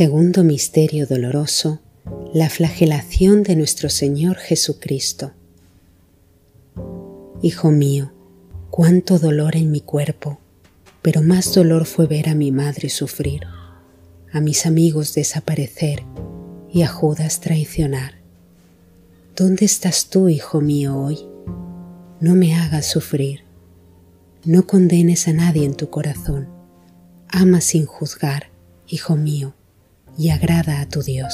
Segundo Misterio Doloroso, la flagelación de nuestro Señor Jesucristo. Hijo mío, cuánto dolor en mi cuerpo, pero más dolor fue ver a mi madre sufrir, a mis amigos desaparecer y a Judas traicionar. ¿Dónde estás tú, hijo mío, hoy? No me hagas sufrir. No condenes a nadie en tu corazón. Ama sin juzgar, hijo mío y agrada a tu Dios.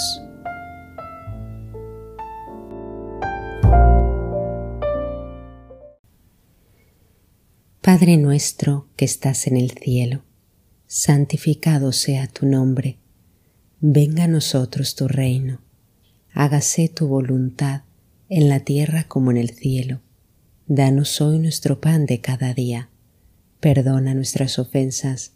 Padre nuestro que estás en el cielo, santificado sea tu nombre, venga a nosotros tu reino, hágase tu voluntad en la tierra como en el cielo. Danos hoy nuestro pan de cada día, perdona nuestras ofensas,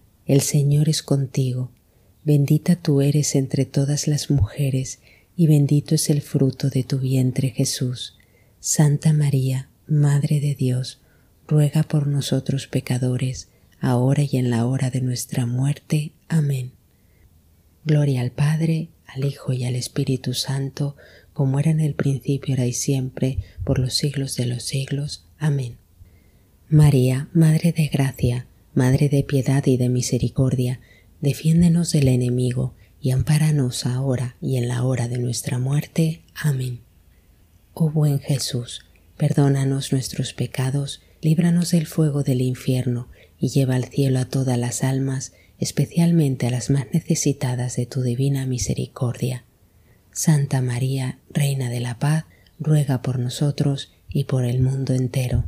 el Señor es contigo, bendita tú eres entre todas las mujeres, y bendito es el fruto de tu vientre Jesús. Santa María, Madre de Dios, ruega por nosotros pecadores, ahora y en la hora de nuestra muerte. Amén. Gloria al Padre, al Hijo y al Espíritu Santo, como era en el principio, ahora y siempre, por los siglos de los siglos. Amén. María, Madre de Gracia, Madre de piedad y de misericordia, defiéndenos del enemigo, y ampáranos ahora y en la hora de nuestra muerte. Amén. Oh buen Jesús, perdónanos nuestros pecados, líbranos del fuego del infierno, y lleva al cielo a todas las almas, especialmente a las más necesitadas de tu divina misericordia. Santa María, Reina de la Paz, ruega por nosotros y por el mundo entero.